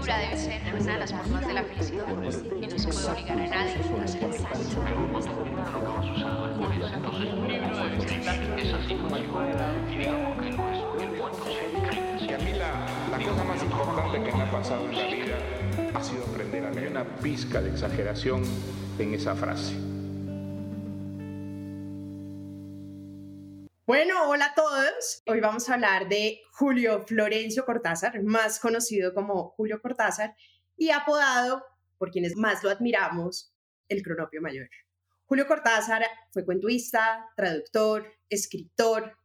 lectura debe ser una de las formas de la felicidad. Y no se puede obligar a nadie a ser feliz. Y a mí la, la cosa más importante que me ha pasado en la vida ha sido aprender a leer una pizca de exageración en esa frase. Hola a todos. Hoy vamos a hablar de Julio Florencio Cortázar, más conocido como Julio Cortázar y apodado, por quienes más lo admiramos, el Cronopio Mayor. Julio Cortázar fue cuentuista, traductor, escritor,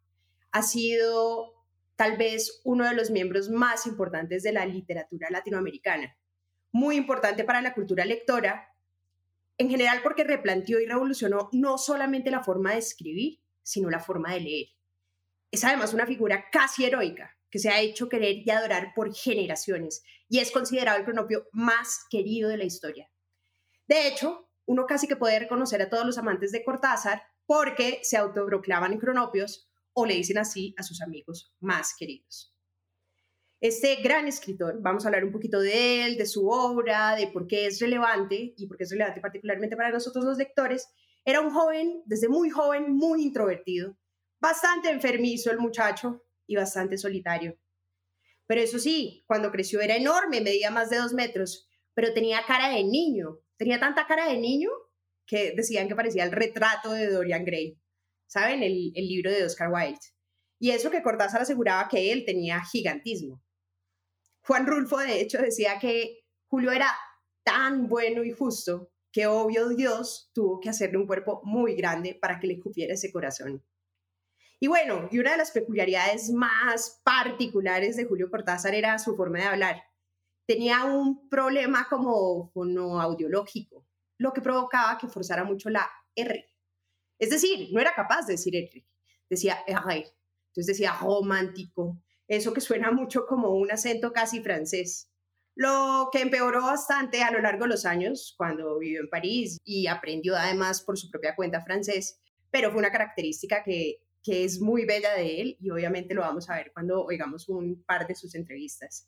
ha sido tal vez uno de los miembros más importantes de la literatura latinoamericana, muy importante para la cultura lectora, en general porque replanteó y revolucionó no solamente la forma de escribir, sino la forma de leer. Es además una figura casi heroica que se ha hecho querer y adorar por generaciones y es considerado el cronopio más querido de la historia. De hecho, uno casi que puede reconocer a todos los amantes de Cortázar porque se autoproclaman cronopios o le dicen así a sus amigos más queridos. Este gran escritor, vamos a hablar un poquito de él, de su obra, de por qué es relevante y por qué es relevante particularmente para nosotros los lectores. Era un joven, desde muy joven, muy introvertido, bastante enfermizo el muchacho y bastante solitario. Pero eso sí, cuando creció era enorme, medía más de dos metros, pero tenía cara de niño. Tenía tanta cara de niño que decían que parecía el retrato de Dorian Gray. ¿saben? El, libro de Oscar Wilde. Y eso que Cortázar aseguraba que él tenía gigantismo. Juan Rulfo, de hecho, decía que Julio era tan bueno y justo que obvio Dios tuvo que hacerle un cuerpo muy grande para que le cupiera ese corazón. Y bueno, y una de las peculiaridades más particulares de Julio Cortázar era su forma de hablar. Tenía un problema como fonoaudiológico, lo que provocaba que forzara mucho la R. Es decir, no era capaz de decir Enrique, decía R. Entonces decía romántico, eso que suena mucho como un acento casi francés. Lo que empeoró bastante a lo largo de los años cuando vivió en París y aprendió además por su propia cuenta francés, pero fue una característica que, que es muy bella de él y obviamente lo vamos a ver cuando oigamos un par de sus entrevistas.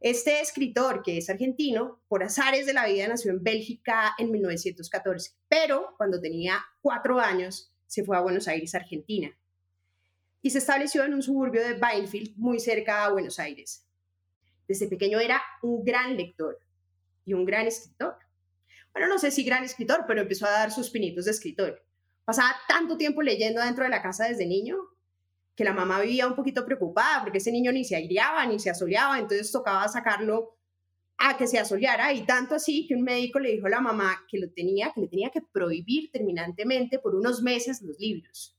Este escritor, que es argentino, por azares de la vida nació en Bélgica en 1914, pero cuando tenía cuatro años se fue a Buenos Aires, Argentina, y se estableció en un suburbio de Bainfield, muy cerca a Buenos Aires. Desde pequeño era un gran lector y un gran escritor. Bueno, no sé si gran escritor, pero empezó a dar sus pinitos de escritor. Pasaba tanto tiempo leyendo dentro de la casa desde niño que la mamá vivía un poquito preocupada porque ese niño ni se aireaba ni se asoleaba, entonces tocaba sacarlo a que se asoleara y tanto así que un médico le dijo a la mamá que lo tenía, que le tenía que prohibir terminantemente por unos meses los libros.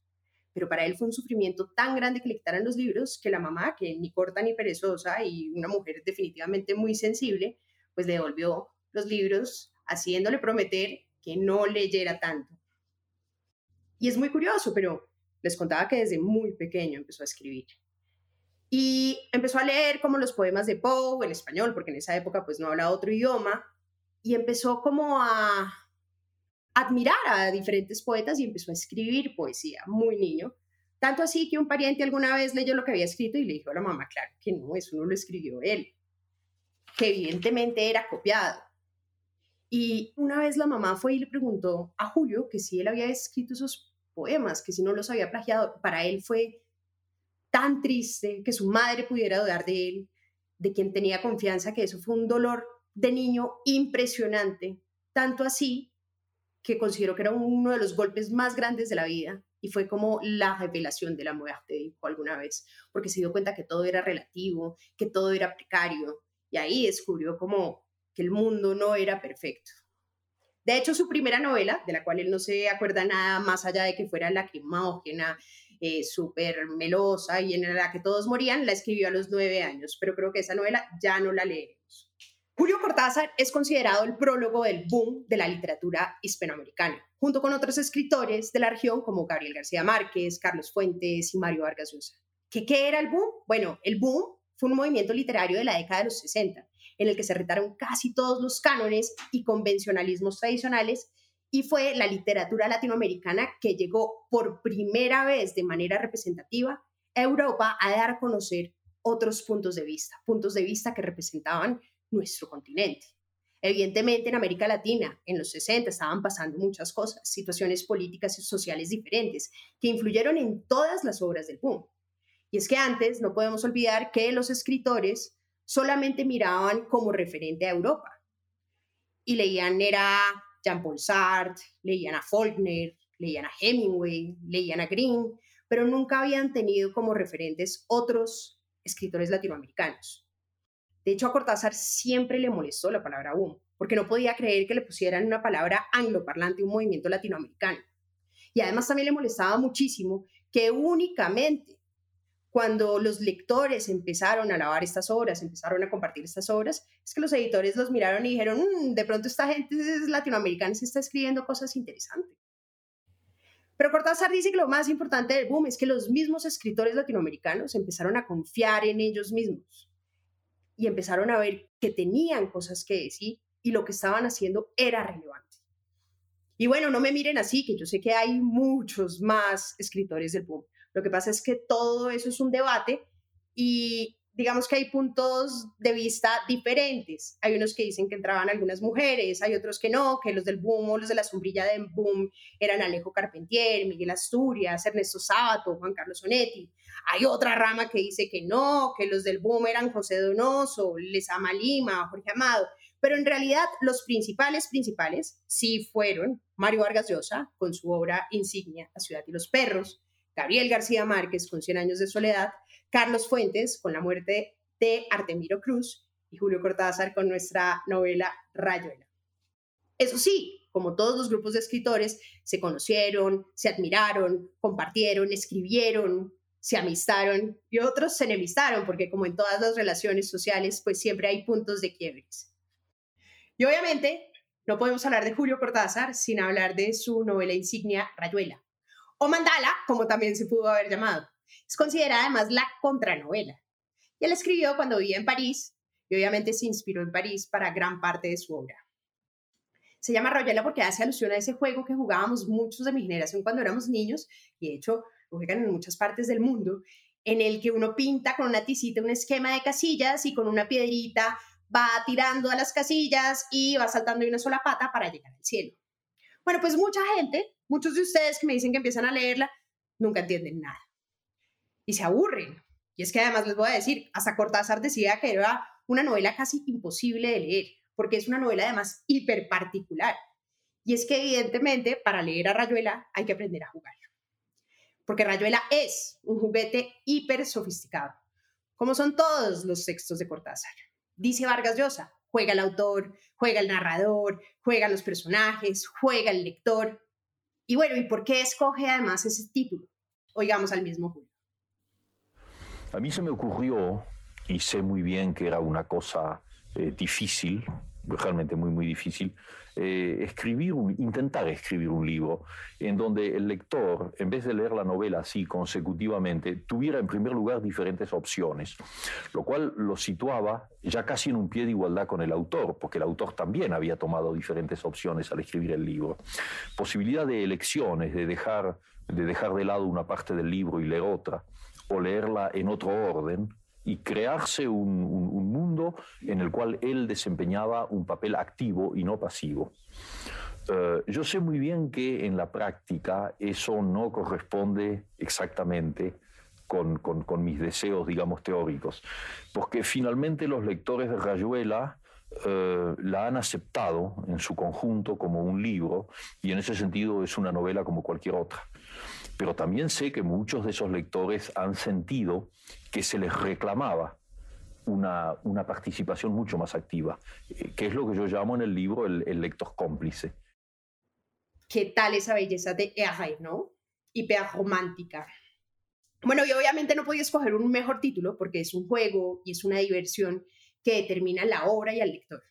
Pero para él fue un sufrimiento tan grande que le quitaran los libros que la mamá, que ni corta ni perezosa y una mujer definitivamente muy sensible, pues le devolvió los libros haciéndole prometer que no leyera tanto. Y es muy curioso, pero les contaba que desde muy pequeño empezó a escribir. Y empezó a leer como los poemas de Poe en español, porque en esa época pues no hablaba otro idioma, y empezó como a admirar a diferentes poetas y empezó a escribir poesía, muy niño. Tanto así que un pariente alguna vez leyó lo que había escrito y le dijo a la mamá, claro que no, eso no lo escribió él, que evidentemente era copiado. Y una vez la mamá fue y le preguntó a Julio que si él había escrito esos poemas, que si no los había plagiado, para él fue tan triste que su madre pudiera dudar de él, de quien tenía confianza, que eso fue un dolor de niño impresionante, tanto así que considero que era uno de los golpes más grandes de la vida y fue como la revelación de la muerte, dijo alguna vez, porque se dio cuenta que todo era relativo, que todo era precario y ahí descubrió como que el mundo no era perfecto. De hecho, su primera novela, de la cual él no se acuerda nada más allá de que fuera lacrimógena, eh, súper melosa y en la que todos morían, la escribió a los nueve años, pero creo que esa novela ya no la leemos. Julio Cortázar es considerado el prólogo del boom de la literatura hispanoamericana, junto con otros escritores de la región como Gabriel García Márquez, Carlos Fuentes y Mario Vargas Llosa. ¿Qué, ¿Qué era el boom? Bueno, el boom fue un movimiento literario de la década de los 60, en el que se retaron casi todos los cánones y convencionalismos tradicionales, y fue la literatura latinoamericana que llegó por primera vez de manera representativa a Europa a dar a conocer otros puntos de vista, puntos de vista que representaban nuestro continente. Evidentemente en América Latina en los 60 estaban pasando muchas cosas, situaciones políticas y sociales diferentes que influyeron en todas las obras del boom. Y es que antes no podemos olvidar que los escritores solamente miraban como referente a Europa y leían era Jean-Paul Sartre, leían a Faulkner, leían a Hemingway, leían a Green, pero nunca habían tenido como referentes otros escritores latinoamericanos. De hecho, a Cortázar siempre le molestó la palabra boom, porque no podía creer que le pusieran una palabra angloparlante a un movimiento latinoamericano. Y además también le molestaba muchísimo que únicamente cuando los lectores empezaron a lavar estas obras, empezaron a compartir estas obras, es que los editores los miraron y dijeron, mm, de pronto esta gente es latinoamericana se está escribiendo cosas interesantes. Pero Cortázar dice que lo más importante del boom es que los mismos escritores latinoamericanos empezaron a confiar en ellos mismos y empezaron a ver que tenían cosas que decir y lo que estaban haciendo era relevante. Y bueno, no me miren así, que yo sé que hay muchos más escritores del boom. Lo que pasa es que todo eso es un debate y digamos que hay puntos de vista diferentes. Hay unos que dicen que entraban algunas mujeres, hay otros que no, que los del boom o los de la sombrilla del boom eran Alejo Carpentier, Miguel Asturias, Ernesto Sábato, Juan Carlos Onetti. Hay otra rama que dice que no, que los del boom eran José Donoso, Lesama Lima, Jorge Amado. Pero en realidad los principales, principales, sí fueron Mario Vargas Llosa con su obra insignia La ciudad y los perros, Gabriel García Márquez con Cien años de soledad, Carlos Fuentes con la muerte de Artemiro Cruz y Julio Cortázar con nuestra novela Rayuela. Eso sí, como todos los grupos de escritores, se conocieron, se admiraron, compartieron, escribieron, se amistaron y otros se enemistaron, porque como en todas las relaciones sociales, pues siempre hay puntos de quiebres. Y obviamente no podemos hablar de Julio Cortázar sin hablar de su novela insignia Rayuela, o Mandala, como también se pudo haber llamado. Es considerada además la contranovela. Y él escribió cuando vivía en París y obviamente se inspiró en París para gran parte de su obra. Se llama Royela porque hace alusión a ese juego que jugábamos muchos de mi generación cuando éramos niños y de hecho juegan en muchas partes del mundo, en el que uno pinta con una tisita un esquema de casillas y con una piedrita va tirando a las casillas y va saltando de una sola pata para llegar al cielo. Bueno, pues mucha gente, muchos de ustedes que me dicen que empiezan a leerla, nunca entienden nada y se aburren. Y es que además les voy a decir, hasta Cortázar decía que era una novela casi imposible de leer, porque es una novela además hiper particular. Y es que evidentemente para leer a Rayuela hay que aprender a jugar. Porque Rayuela es un juguete hiper sofisticado, como son todos los textos de Cortázar. Dice Vargas Llosa, juega el autor, juega el narrador, juegan los personajes, juega el lector. Y bueno, ¿y por qué escoge además ese título? Oigamos al mismo Julio. A mí se me ocurrió, y sé muy bien que era una cosa eh, difícil, realmente muy, muy difícil, eh, escribir intentar escribir un libro en donde el lector, en vez de leer la novela así consecutivamente, tuviera en primer lugar diferentes opciones, lo cual lo situaba ya casi en un pie de igualdad con el autor, porque el autor también había tomado diferentes opciones al escribir el libro. Posibilidad de elecciones, de dejar de, dejar de lado una parte del libro y leer otra o leerla en otro orden y crearse un, mundo en el cual él desempeñaba un papel activo y no pasivo. Eh, yo sé muy bien que en la práctica eso no corresponde exactamente con, mis deseos, digamos, teóricos, porque finalmente los lectores de Rayuela eh, la han aceptado en su conjunto como un libro y en ese sentido es una novela como cualquier otra pero también sé que muchos de esos lectores han sentido que se les reclamaba una, una participación mucho más activa, eh, que es lo que yo llamo en el libro el, lector cómplice. ¿Qué tal esa belleza de Erhay, no? Hiper romántica. Bueno, y obviamente no podía escoger un mejor título porque es un juego y es una diversión que determina la obra y al lector.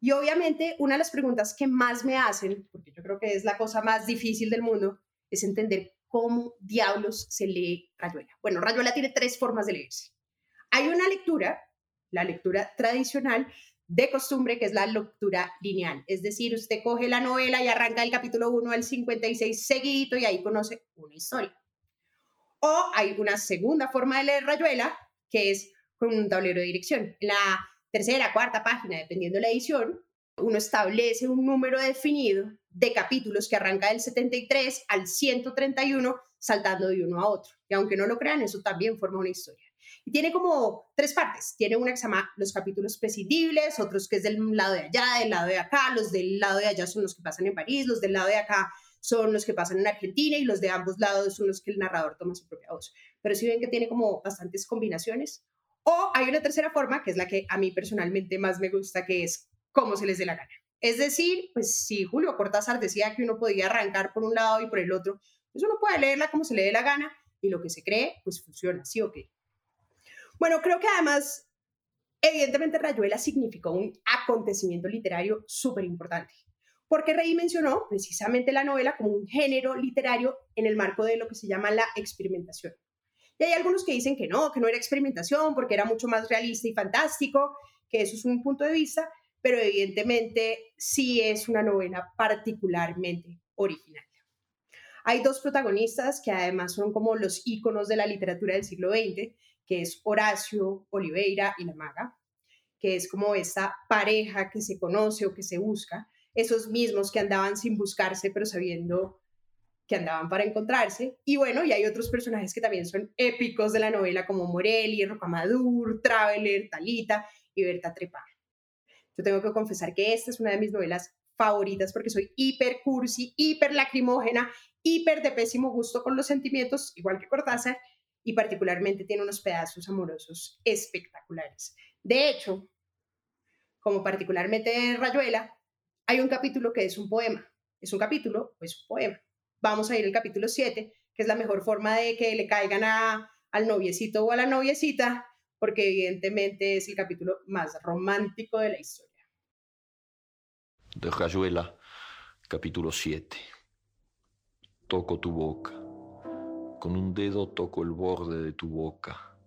Y obviamente una de las preguntas que más me hacen, porque yo creo que es la cosa más difícil del mundo, es entender cómo diablos se lee Rayuela. Bueno, Rayuela tiene tres formas de leerse. Hay una lectura, la lectura tradicional de costumbre, que es la lectura lineal. Es decir, usted coge la novela y arranca el capítulo 1 al 56 seguido y ahí conoce una historia. O hay una segunda forma de leer Rayuela, que es con un tablero de dirección. En la tercera, cuarta página, dependiendo de la edición, uno establece un número definido de capítulos que arranca del 73 al 131, saltando de uno a otro. Y aunque no lo crean, eso también forma una historia. Y tiene como tres partes. Tiene una que se llama los capítulos prescindibles, otros que es del lado de allá, del lado de acá. Los del lado de allá son los que pasan en París, los del lado de acá son los que pasan en Argentina y los de ambos lados son los que el narrador toma su propia voz. Pero si ven que tiene como bastantes combinaciones. O hay una tercera forma, que es la que a mí personalmente más me gusta, que es cómo se les dé la gana. Es decir, pues si Julio Cortázar decía que uno podía arrancar por un lado y por el otro, pues uno puede leerla como se le dé la gana y lo que se cree, pues funciona, sí o qué. Bueno, creo que además, evidentemente Rayuela significó un acontecimiento literario súper importante, porque Rey mencionó precisamente la novela como un género literario en el marco de lo que se llama la experimentación. Y hay algunos que dicen que no, que no era experimentación porque era mucho más realista y fantástico, que eso es un punto de vista, pero evidentemente sí es una novela particularmente original. Hay dos protagonistas que además son como los íconos de la literatura del siglo XX, que es Horacio Oliveira y la maga, que es como esta pareja que se conoce o que se busca, esos mismos que andaban sin buscarse, pero sabiendo que andaban para encontrarse. Y bueno, y hay otros personajes que también son épicos de la novela, como Morelli, Rocamadur, Traveler, Talita y Berta Trepa. Yo tengo que confesar que esta es una de mis novelas favoritas porque soy hiper cursi, hiper lacrimógena, hiper de pésimo gusto con los sentimientos, igual que Cortázar, y particularmente tiene unos pedazos amorosos espectaculares. De hecho, como particularmente en Rayuela, hay un capítulo que es un poema. Es un capítulo, pues un poema. Vamos a ir al capítulo 7, que es la mejor forma de que le caigan a, al noviecito o a la noviecita, porque evidentemente es el capítulo más romántico de la historia. De Rayuela, capítulo 7. Toco tu boca con un dedo toco el borde de tu boca.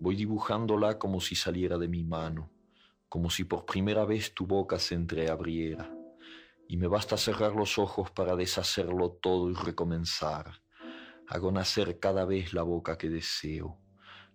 Voy dibujándola como si saliera de mi mano, como si por primera vez tu boca se entreabriera. Y me basta cerrar los ojos para deshacerlo todo y recomenzar. Hago nacer cada vez la boca que deseo,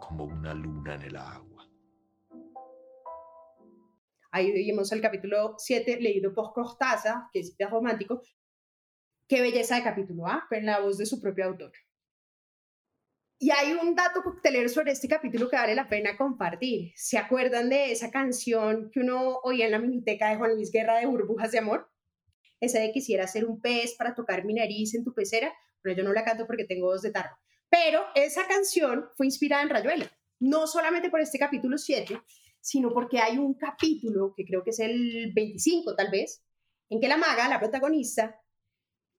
como una luna en el agua. Ahí vimos el capítulo 7, leído por Cortázar, que es romántico. Qué belleza de capítulo, ¿ah? En la voz de su propio autor. Y hay un dato coctelero sobre este capítulo que vale la pena compartir. ¿Se acuerdan de esa canción que uno oía en la miniteca de Juan Luis Guerra de Burbujas de Amor? Esa de quisiera ser un pez para tocar mi nariz en tu pecera. Pero yo no la canto porque tengo voz de tarro. Pero esa canción fue inspirada en Rayuela, no solamente por este capítulo 7, sino porque hay un capítulo, que creo que es el 25 tal vez, en que la maga, la protagonista,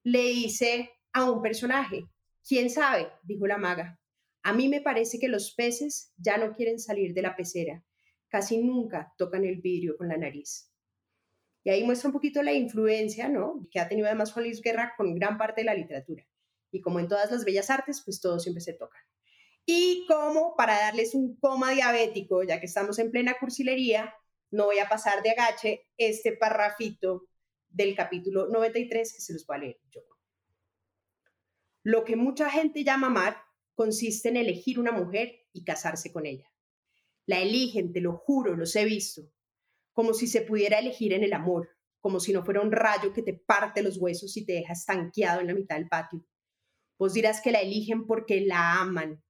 le dice a un personaje, ¿quién sabe? dijo la maga. A mí me parece que los peces ya no quieren salir de la pecera, casi nunca tocan el vidrio con la nariz. Y ahí muestra un poquito la influencia, ¿no? Que ha tenido además Juan Luis Guerra con gran parte de la literatura. Y como en todas las bellas artes, pues todo siempre se toca. Y como para darles un coma diabético, ya que estamos en plena cursilería, no voy a pasar de agache este parrafito del capítulo 93 que se los voy a leer yo. Lo que mucha gente llama amar consiste en elegir una mujer y casarse con ella. La eligen, te lo juro, los he visto, como si se pudiera elegir en el amor, como si no fuera un rayo que te parte los huesos y te deja estanqueado en la mitad del patio. Vos dirás que la eligen porque la aman.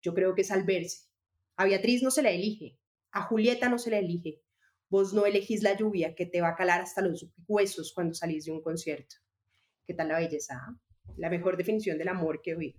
Yo creo que es al verse. A Beatriz no se la elige, a Julieta no se la elige. Vos no elegís la lluvia que te va a calar hasta los huesos cuando salís de un concierto. ¿Qué tal la belleza? Ah? La mejor definición del amor que he oído.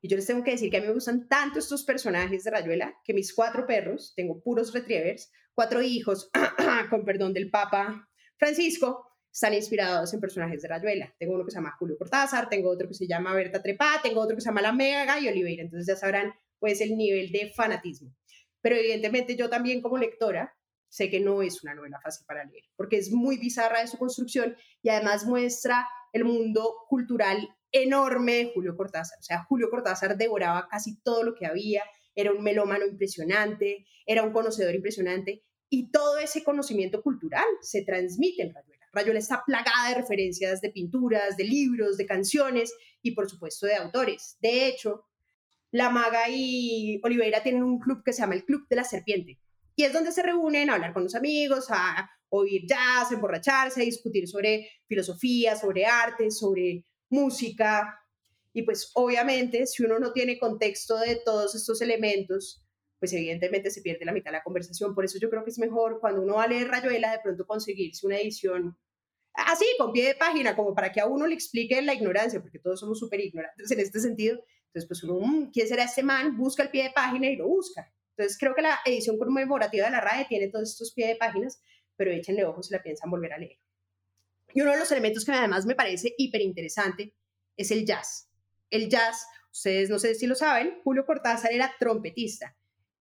Y yo les tengo que decir que a mí me gustan tanto estos personajes de Rayuela que mis cuatro perros, tengo puros retrievers, cuatro hijos, con perdón del Papa Francisco, están inspirados en personajes de Rayuela. Tengo uno que se llama Julio Cortázar, tengo otro que se llama Berta Trepá, tengo otro que se llama La Mega y Oliveira. Entonces ya sabrán pues el nivel de fanatismo. Pero evidentemente yo también como lectora sé que no es una novela fácil para leer, porque es muy bizarra de su construcción y además muestra el mundo cultural enorme de Julio Cortázar. O sea, Julio Cortázar devoraba casi todo lo que había, era un melómano impresionante, era un conocedor impresionante y todo ese conocimiento cultural se transmite en Rayuela. Rayuela está plagada de referencias de pinturas, de libros, de canciones y por supuesto de autores. De hecho, la maga y Oliveira tienen un club que se llama el Club de la Serpiente y es donde se reúnen a hablar con los amigos, a oír jazz, emborracharse, a discutir sobre filosofía, sobre arte, sobre música. Y pues obviamente si uno no tiene contexto de todos estos elementos, pues evidentemente se pierde la mitad de la conversación. Por eso yo creo que es mejor cuando uno va a leer Rayuela de pronto conseguirse una edición así, con pie de página, como para que a uno le explique la ignorancia, porque todos somos súper ignorantes en este sentido. Entonces, pues uno, mm, ¿quién será este man? Busca el pie de página y lo busca. Entonces, creo que la edición conmemorativa de la RAE tiene todos estos pie de páginas, pero échenle ojos si la piensan volver a leer. Y uno de los elementos que además me parece hiper interesante es el jazz. El jazz, ustedes no sé si lo saben, Julio Cortázar era trompetista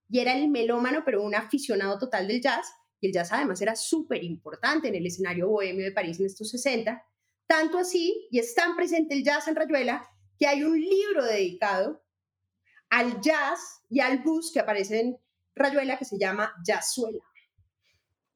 y era el melómano, pero un aficionado total del jazz. El jazz además era súper importante en el escenario bohemio de París en estos 60. Tanto así, y es tan presente el jazz en Rayuela, que hay un libro dedicado al jazz y al blues que aparece en Rayuela que se llama Jazzuela.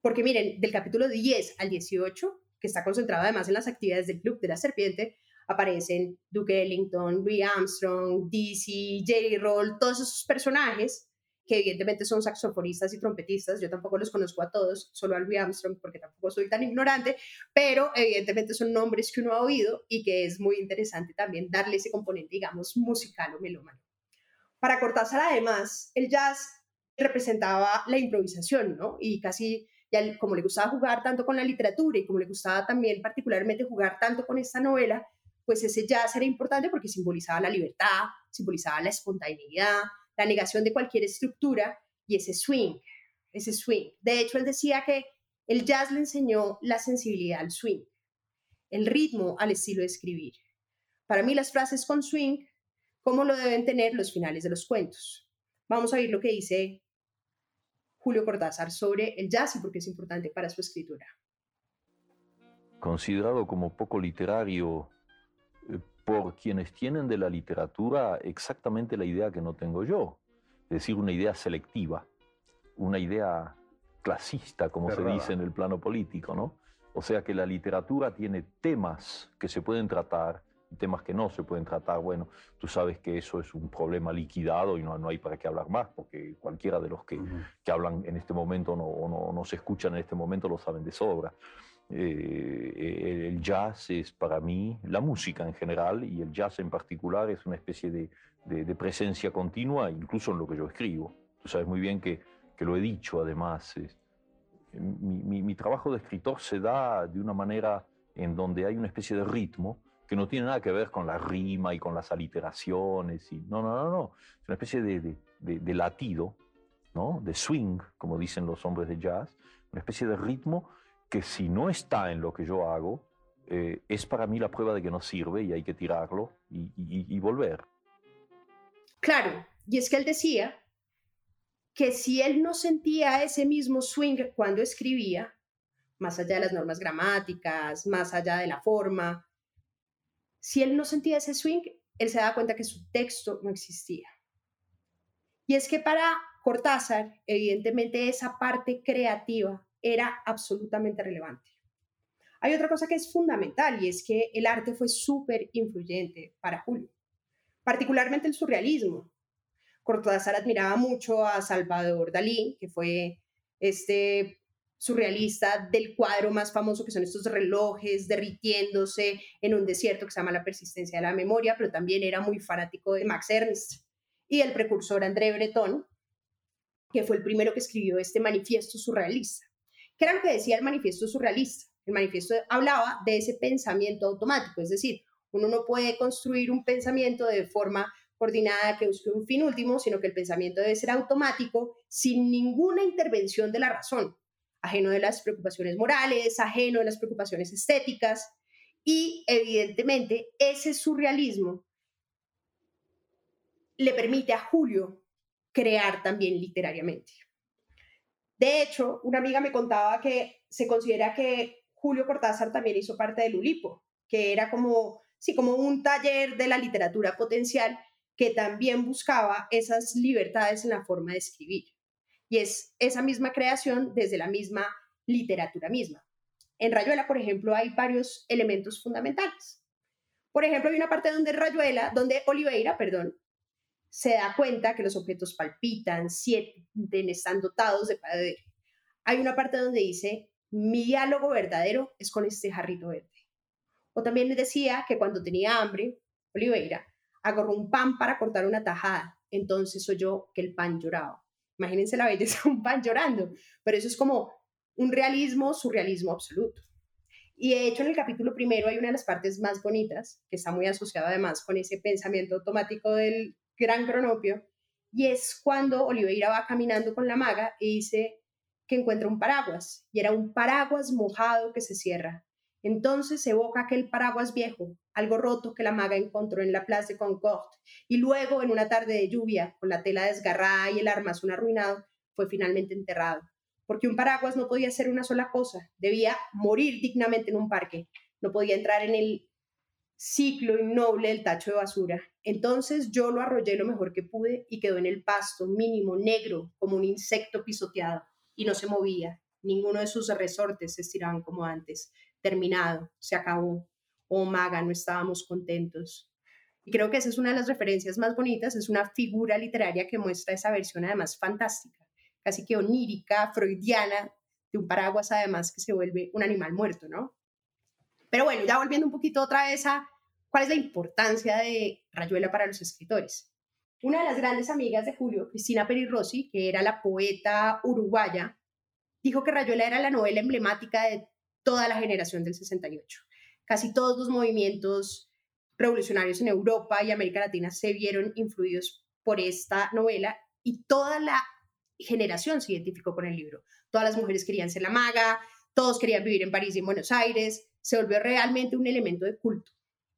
Porque miren, del capítulo 10 al 18 que está concentrado además en las actividades del Club de la Serpiente, aparecen Duke Ellington, Louis Armstrong, Dizzy, Jerry Roll, todos esos personajes que evidentemente son saxofonistas y trompetistas, yo tampoco los conozco a todos, solo a Louis Armstrong porque tampoco soy tan ignorante, pero evidentemente son nombres que uno ha oído y que es muy interesante también darle ese componente, digamos, musical o melómano. Para Cortázar, además, el jazz representaba la improvisación, ¿no? Y casi y como le gustaba jugar tanto con la literatura y como le gustaba también particularmente jugar tanto con esta novela, pues ese jazz era importante porque simbolizaba la libertad, simbolizaba la espontaneidad, la negación de cualquier estructura y ese swing, ese swing. De hecho, él decía que el jazz le enseñó la sensibilidad al swing, el ritmo al estilo de escribir. Para mí las frases con swing, como lo deben tener los finales de los cuentos. Vamos a ver lo que dice Julio Cortázar sobre el jazz y por qué es importante para su escritura. Considerado como poco literario por quienes tienen de la literatura exactamente la idea que no tengo yo, es decir, una idea selectiva, una idea clasista, como se dice en el plano político, ¿no? O sea que la literatura tiene temas que se pueden tratar temas que no se pueden tratar, bueno, tú sabes que eso es un problema liquidado y no, no hay para qué hablar más, porque cualquiera de los que, que hablan en este momento no, o no, no, se escuchan en este momento lo saben de sobra. Eh, el jazz es para mí la música en general y el jazz en particular es una especie de, de, presencia continua, incluso en lo que yo escribo. Tú sabes muy bien que, que lo he dicho además. mi, mi, mi trabajo de escritor se da de una manera en donde hay una especie de ritmo que no tiene nada que ver con la rima y con las aliteraciones. Y, no, no, no, no. Es una especie de, de, latido, ¿no? de swing, como dicen los hombres de jazz, una especie de ritmo que si no está en lo que yo hago, eh, es para mí la prueba de que no sirve y hay que tirarlo y, y volver. Claro, y es que él decía que si él no sentía ese mismo swing cuando escribía, más allá de las normas gramáticas, más allá de la forma, si él no sentía ese swing, él se daba cuenta que su texto no existía. Y es que para Cortázar, evidentemente esa parte creativa era absolutamente relevante. Hay otra cosa que es fundamental y es que el arte fue súper influyente para Julio, particularmente el surrealismo. Cortázar admiraba mucho a Salvador Dalí, que fue este surrealista del cuadro más famoso que son estos relojes derritiéndose en un desierto que se llama La persistencia de la memoria, pero también era muy fanático de Max Ernst y el precursor André Breton, que fue el primero que escribió este manifiesto surrealista. ¿Qué era lo que decía el manifiesto surrealista? El manifiesto hablaba de ese pensamiento automático, es decir, uno no puede construir un pensamiento de forma coordinada que busque un fin último, sino que el pensamiento debe ser automático sin ninguna intervención de la razón ajeno de las preocupaciones morales, ajeno de las preocupaciones estéticas, y evidentemente ese surrealismo le permite a Julio crear también literariamente. De hecho, una amiga me contaba que se considera que Julio Cortázar también hizo parte del Ulipo, que era como, sí, como un taller de la literatura potencial que también buscaba esas libertades en la forma de escribir. Y es esa misma creación desde la misma literatura misma. En Rayuela, por ejemplo, hay varios elementos fundamentales. Por ejemplo, hay una parte donde Rayuela, donde Oliveira, perdón, se da cuenta que los objetos palpitan, sienten, están dotados de poder. Hay una parte donde dice, mi diálogo verdadero es con este jarrito verde. O también decía que cuando tenía hambre, Oliveira agarró un pan para cortar una tajada, entonces oyó que el pan lloraba. Imagínense la belleza de un pan llorando, pero eso es como un realismo, surrealismo absoluto. Y de hecho en el capítulo primero hay una de las partes más bonitas, que está muy asociada además con ese pensamiento automático del gran cronopio, y es cuando Oliveira va caminando con la maga y dice que encuentra un paraguas, y era un paraguas mojado que se cierra. Entonces evoca aquel paraguas viejo, algo roto que la maga encontró en la Place de Concorde, y luego, en una tarde de lluvia, con la tela desgarrada y el armazón arruinado, fue finalmente enterrado. Porque un paraguas no podía ser una sola cosa, debía morir dignamente en un parque, no podía entrar en el ciclo innoble del tacho de basura. Entonces yo lo arrollé lo mejor que pude y quedó en el pasto, mínimo, negro, como un insecto pisoteado, y no se movía. Ninguno de sus resortes se estiraban como antes. Terminado, se acabó oh maga, no estábamos contentos. Y creo que esa es una de las referencias más bonitas, es una figura literaria que muestra esa versión además fantástica, casi que onírica, freudiana, de un paraguas además que se vuelve un animal muerto, ¿no? Pero bueno, ya volviendo un poquito otra vez a cuál es la importancia de Rayuela para los escritores. Una de las grandes amigas de Julio, Cristina Peri Rossi, que era la poeta uruguaya, dijo que Rayuela era la novela emblemática de toda la generación del 68 casi todos los movimientos revolucionarios en Europa y América Latina se vieron influidos por esta novela y toda la generación se identificó con el libro. Todas las mujeres querían ser la maga, todos querían vivir en París y en Buenos Aires, se volvió realmente un elemento de culto.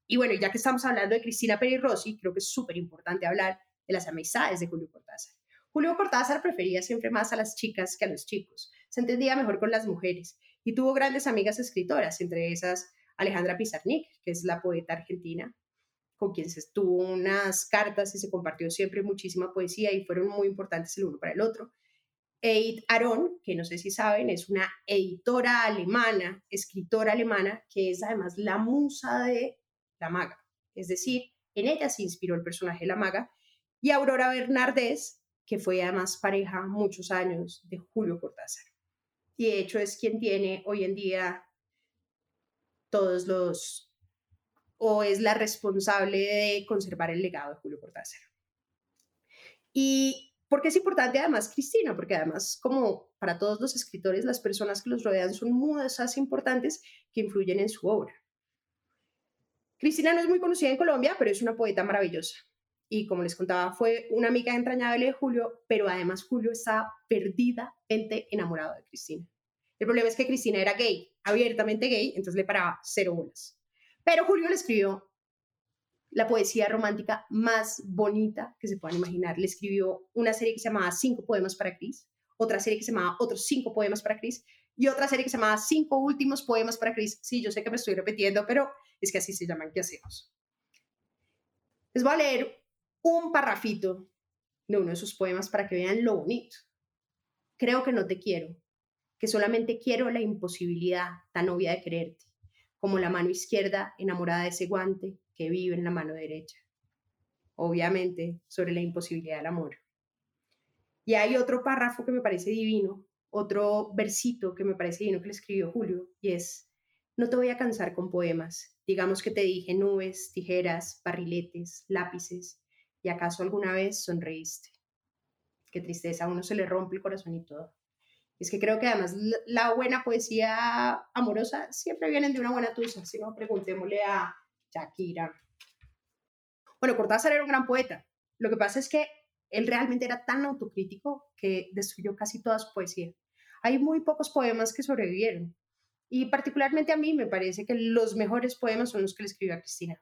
Y bueno, ya que estamos hablando de Cristina Peri Rossi, creo que es súper importante hablar de las amistades de Julio Cortázar. Julio Cortázar prefería siempre más a las chicas que a los chicos, se entendía mejor con las mujeres y tuvo grandes amigas escritoras, entre esas Alejandra Pizarnik, que es la poeta argentina, con quien se estuvo unas cartas y se compartió siempre muchísima poesía y fueron muy importantes el uno para el otro. Eid Aron, que no sé si saben, es una editora alemana, escritora alemana, que es además la musa de la maga. Es decir, en ella se inspiró el personaje de la maga. Y Aurora Bernardés, que fue además pareja muchos años de Julio Cortázar. Y de hecho es quien tiene hoy en día todos los, o es la responsable de conservar el legado de Julio Cortázar. Y ¿por qué es importante además Cristina? Porque además, como para todos los escritores, las personas que los rodean son musas importantes que influyen en su obra. Cristina no es muy conocida en Colombia, pero es una poeta maravillosa. Y como les contaba, fue una amiga entrañable de Julio, pero además Julio está perdidamente enamorado de Cristina. El problema es que Cristina era gay, abiertamente gay, entonces le paraba cero bolas. Pero Julio le escribió la poesía romántica más bonita que se puedan imaginar. Le escribió una serie que se llamaba Cinco Poemas para Cris, otra serie que se llamaba Otros Cinco Poemas para Cris y otra serie que se llamaba Cinco Últimos Poemas para Cris. Sí, yo sé que me estoy repitiendo, pero es que así se llaman. ¿Qué hacemos? Les voy a leer un parrafito de uno de sus poemas para que vean lo bonito. Creo que no te quiero, que solamente quiero la imposibilidad tan obvia de quererte, como la mano izquierda enamorada de ese guante que vive en la mano derecha. Obviamente, sobre la imposibilidad del amor. Y hay otro párrafo que me parece divino, otro versito que me parece divino que le escribió Julio, y es, no te voy a cansar con poemas, digamos que te dije nubes, tijeras, barriletes, lápices, y acaso alguna vez sonreíste. Qué tristeza, a uno se le rompe el corazón y todo. Es que creo que además la buena poesía amorosa siempre viene de una buena tusa, si no, preguntémosle a Shakira. Bueno, Cortázar era un gran poeta. Lo que pasa es que él realmente era tan autocrítico que destruyó casi toda su poesía. Hay muy pocos poemas que sobrevivieron. Y particularmente a mí me parece que los mejores poemas son los que le escribió a Cristina.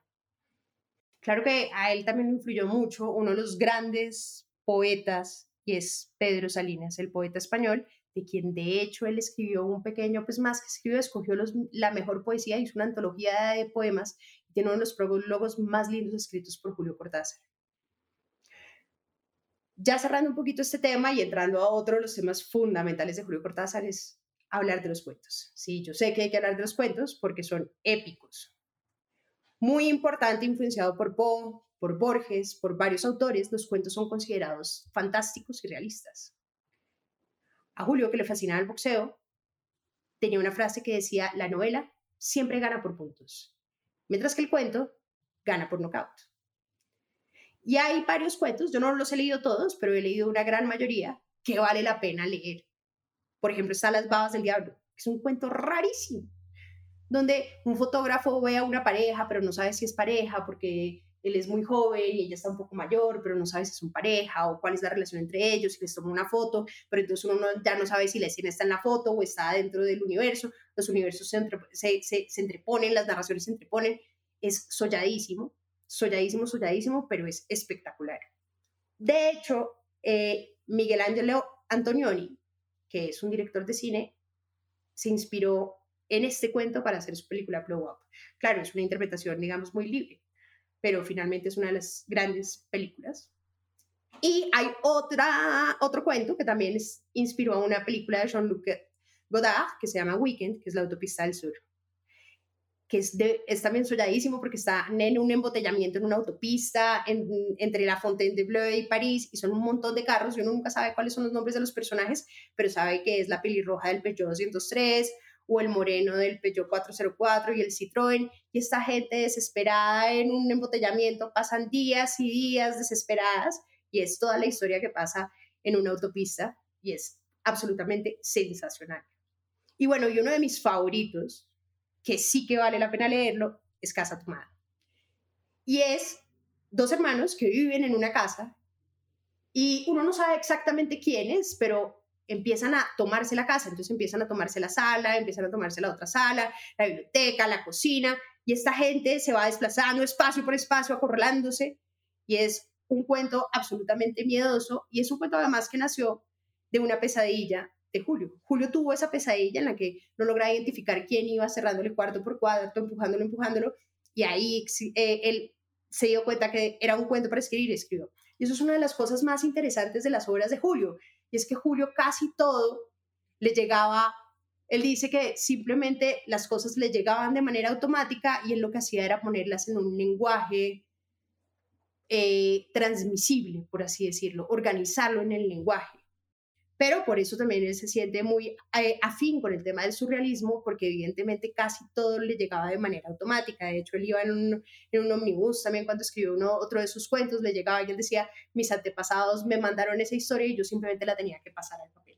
Claro que a él también influyó mucho uno de los grandes poetas, y es Pedro Salinas, el poeta español, de quien de hecho él escribió un pequeño, pues más que escribió, escogió la mejor poesía, hizo una antología de poemas tiene uno de los prólogos más lindos escritos por Julio Cortázar. Ya cerrando un poquito este tema y entrando a otro de los temas fundamentales de Julio Cortázar es hablar de los cuentos. Sí, yo sé que hay que hablar de los cuentos porque son épicos, muy importante, influenciado por Poe, por Borges, por varios autores, los cuentos son considerados fantásticos y realistas. A Julio, que le fascinaba el boxeo, tenía una frase que decía, la novela siempre gana por puntos, mientras que el cuento gana por nocaut. Y hay varios cuentos, yo no los he leído todos, pero he leído una gran mayoría que vale la pena leer. Por ejemplo, está Las babas del diablo, que es un cuento rarísimo, donde un fotógrafo ve a una pareja, pero no sabe si es pareja porque él es muy joven y ella está un poco mayor, pero no sabe si son pareja o cuál es la relación entre ellos, si les toma una foto, pero entonces uno ya no sabe si la escena está en la foto o está dentro del universo, los universos se, se, se, entreponen, las narraciones se entreponen, es solladísimo, solladísimo, solladísimo, pero es espectacular. De hecho, eh, Miguel Ángelo Antonioni, que es un director de cine, se inspiró en este cuento para hacer su película Blow Up. Claro, es una interpretación, digamos, muy libre, pero finalmente es una de las grandes películas. Y hay otra, otro cuento que también inspiró a una película de Jean-Luc Godard que se llama Weekend, que es la autopista del sur que es, de, es, también solladísimo porque está en un embotellamiento en una autopista entre la Fontainebleau y París y son un montón de carros y uno nunca sabe cuáles son los nombres de los personajes, pero sabe que es la pelirroja del Peugeot 203 o el moreno del Peugeot 404 y el Citroën, y esta gente desesperada en un embotellamiento, pasan días y días desesperadas, y es toda la historia que pasa en una autopista, y es absolutamente sensacional. Y bueno, y uno de mis favoritos, que sí que vale la pena leerlo, es Casa Tomada. Y es dos hermanos que viven en una casa y uno no sabe exactamente quiénes, pero empiezan a tomarse la casa, entonces empiezan a tomarse la sala, empiezan a tomarse la otra sala, la biblioteca, la cocina, y esta gente se va desplazando espacio por espacio, acorralándose, y es un cuento absolutamente miedoso, y es un cuento además que nació de una pesadilla de Julio. Julio tuvo esa pesadilla en la que no lograba identificar quién iba cerrándole cuarto por cuarto, empujándolo, empujándolo, y ahí eh, él se dio cuenta que era un cuento para escribir y escribió. Y eso es una de las cosas más interesantes de las obras de Julio, y es que Julio casi todo le llegaba, él dice que simplemente las cosas le llegaban de manera automática y él lo que hacía era ponerlas en un lenguaje eh, transmisible, por así decirlo, organizarlo en el lenguaje pero por eso también él se siente muy eh, afín con el tema del surrealismo, porque evidentemente casi todo le llegaba de manera automática. De hecho, él iba en un, en un omnibus también cuando escribió uno, otro de sus cuentos, le llegaba y él decía, mis antepasados me mandaron esa historia y yo simplemente la tenía que pasar al papel.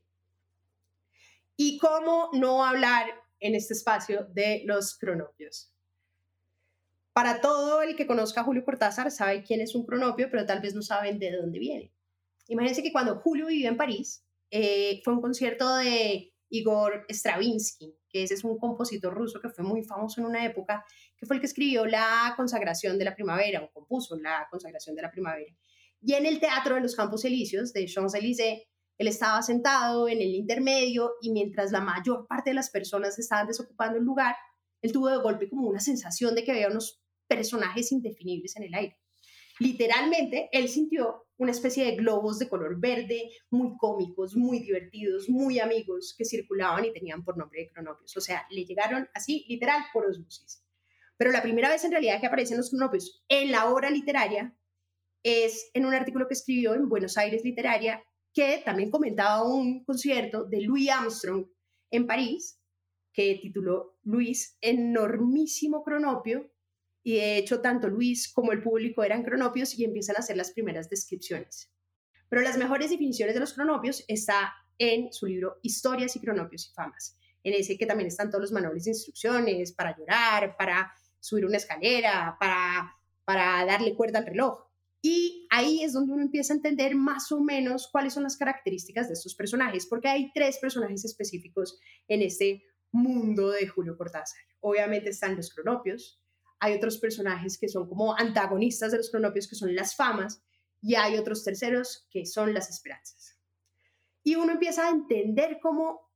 ¿Y cómo no hablar en este espacio de los cronopios? Para todo el que conozca a Julio Cortázar sabe quién es un cronopio, pero tal vez no saben de dónde viene. Imagínense que cuando Julio vivía en París, eh, fue un concierto de Igor Stravinsky, que ese es un compositor ruso que fue muy famoso en una época, que fue el que escribió la consagración de la primavera, o compuso la consagración de la primavera. Y en el Teatro de los Campos Elíseos de Champs-Élysées, él estaba sentado en el intermedio y mientras la mayor parte de las personas estaban desocupando el lugar, él tuvo de golpe como una sensación de que había unos personajes indefinibles en el aire. Literalmente, él sintió una especie de globos de color verde, muy cómicos, muy divertidos, muy amigos, que circulaban y tenían por nombre de cronopios. O sea, le llegaron así, literal, por osmosis. Pero la primera vez en realidad que aparecen los cronopios en la obra literaria es en un artículo que escribió en Buenos Aires Literaria, que también comentaba un concierto de Louis Armstrong en París, que tituló Luis, enormísimo cronopio, y de hecho tanto Luis como el público eran cronopios y empiezan a hacer las primeras descripciones. Pero las mejores definiciones de los cronopios está en su libro Historias y cronopios y famas, en ese que también están todos los manuales de instrucciones para llorar, para subir una escalera, para, para darle cuerda al reloj. Y ahí es donde uno empieza a entender más o menos cuáles son las características de estos personajes, porque hay tres personajes específicos en este mundo de Julio Cortázar. Obviamente están los cronopios, hay otros personajes que son como antagonistas de los cronopios, que son las famas, y hay otros terceros que son las esperanzas. Y uno empieza a entender cómo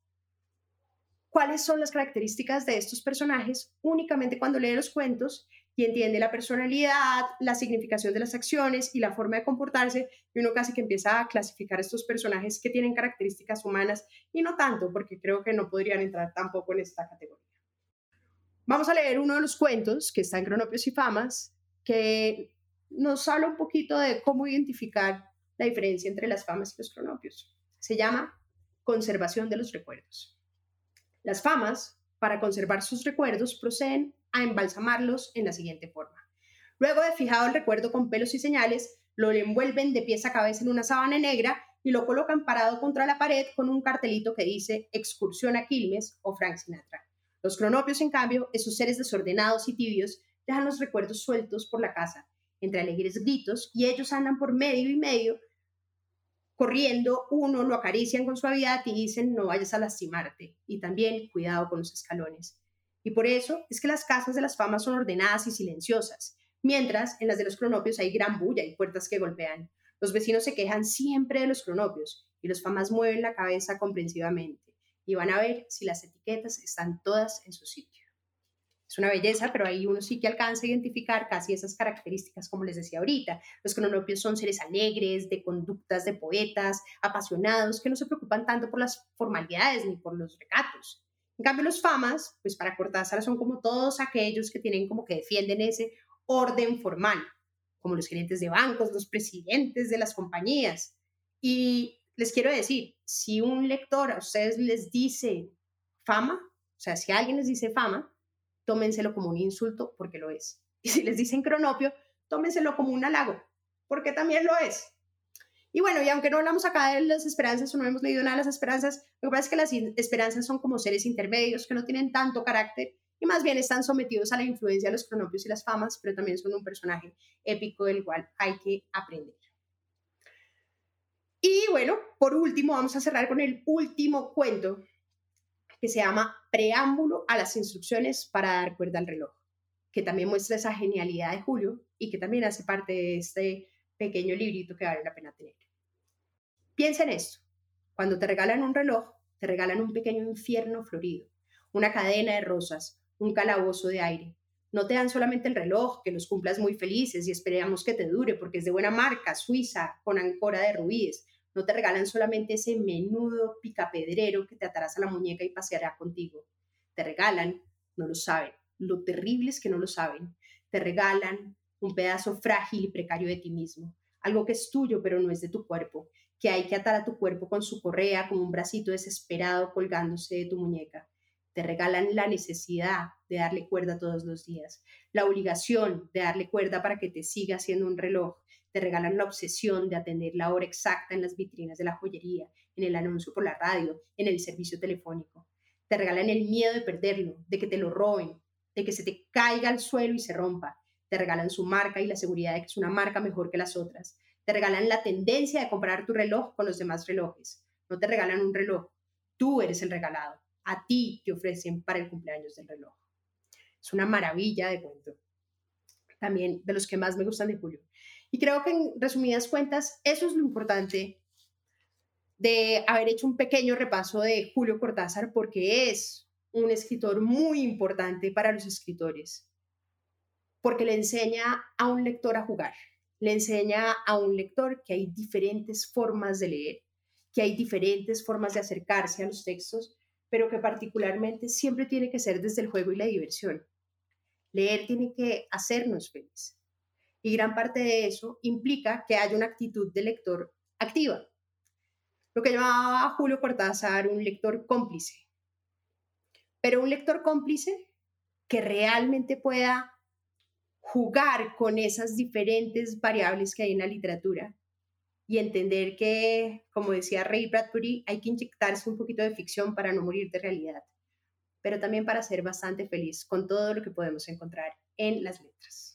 cuáles son las características de estos personajes únicamente cuando lee los cuentos y entiende la personalidad, la significación de las acciones y la forma de comportarse, y uno casi que empieza a clasificar estos personajes que tienen características humanas y no tanto, porque creo que no podrían entrar tampoco en esta categoría. Vamos a leer uno de los cuentos que está en Cronopios y Famas, que nos habla un poquito de cómo identificar la diferencia entre las famas y los cronopios. Se llama Conservación de los Recuerdos. Las famas, para conservar sus recuerdos, proceden a embalsamarlos en la siguiente forma. Luego de fijado el recuerdo con pelos y señales, lo envuelven de pies a cabeza en una sábana negra y lo colocan parado contra la pared con un cartelito que dice Excursión a Quilmes o Frank Sinatra. Los cronopios, en cambio, esos seres desordenados y tibios, dejan los recuerdos sueltos por la casa, entre alegres gritos, y ellos andan por medio y medio, corriendo, uno lo acarician con suavidad y dicen no vayas a lastimarte, y también cuidado con los escalones. Y por eso es que las casas de las famas son ordenadas y silenciosas, mientras en las de los cronopios hay gran bulla y puertas que golpean. Los vecinos se quejan siempre de los cronopios y los famas mueven la cabeza comprensivamente y van a ver si las etiquetas están todas en su sitio. Es una belleza, pero ahí uno sí que alcanza a identificar casi esas características, como les decía ahorita. Los cronopios son seres alegres, de conductas de poetas, apasionados, que no se preocupan tanto por las formalidades ni por los recatos. En cambio, los famas, pues para Cortázar son como todos aquellos que tienen como que defienden ese orden formal, como los gerentes de bancos, los presidentes de las compañías. Y les quiero decir, si un lector a ustedes les dice fama, o sea, si alguien les dice fama, tómenselo como un insulto porque lo es. Y si les dicen cronopio, tómenselo como un halago porque también lo es. Y bueno, y aunque no hablamos acá de las esperanzas o no hemos leído nada de las esperanzas, lo que pasa es que las esperanzas son como seres intermedios que no tienen tanto carácter y más bien están sometidos a la influencia de los cronopios y las famas, pero también son un personaje épico del cual hay que aprender. Y bueno, por último, vamos a cerrar con el último cuento que se llama Preámbulo a las instrucciones para dar cuerda al reloj, que también muestra esa genialidad de Julio y que también hace parte de este pequeño librito que vale la pena tener. Piensa en esto. Cuando te regalan un reloj, te regalan un pequeño infierno florido, una cadena de rosas, un calabozo de aire. No te dan solamente el reloj, que los cumplas muy felices y esperamos que te dure porque es de buena marca, suiza, con ancora de rubíes. No te regalan solamente ese menudo picapedrero que te atarás a la muñeca y paseará contigo. Te regalan, no lo saben, lo terrible es que no lo saben. Te regalan un pedazo frágil y precario de ti mismo, algo que es tuyo pero no es de tu cuerpo, que hay que atar a tu cuerpo con su correa como un bracito desesperado colgándose de tu muñeca. Te regalan la necesidad de darle cuerda todos los días, la obligación de darle cuerda para que te siga haciendo un reloj. Te regalan la obsesión de atender la hora exacta en las vitrinas de la joyería, en el anuncio por la radio, en el servicio telefónico. Te regalan el miedo de perderlo, de que te lo roben, de que se te caiga al suelo y se rompa. Te regalan su marca y la seguridad de que es una marca mejor que las otras. Te regalan la tendencia de comprar tu reloj con los demás relojes. No te regalan un reloj. Tú eres el regalado. A ti te ofrecen para el cumpleaños del reloj. Es una maravilla de cuento. También de los que más me gustan de Julio. Y creo que en resumidas cuentas, eso es lo importante de haber hecho un pequeño repaso de Julio Cortázar porque es un escritor muy importante para los escritores, porque le enseña a un lector a jugar le enseña a un lector que hay diferentes formas de leer, que hay diferentes formas de acercarse a los textos, pero que particularmente siempre tiene que ser desde el juego y la diversión. Leer tiene que hacernos felices. Y gran parte de eso implica que haya una actitud de lector activa. Lo que llamaba Julio Cortázar un lector cómplice. Pero un lector cómplice que realmente pueda jugar con esas diferentes variables que hay en la literatura y entender que, como decía Ray Bradbury, hay que inyectarse un poquito de ficción para no morir de realidad, pero también para ser bastante feliz con todo lo que podemos encontrar en las letras.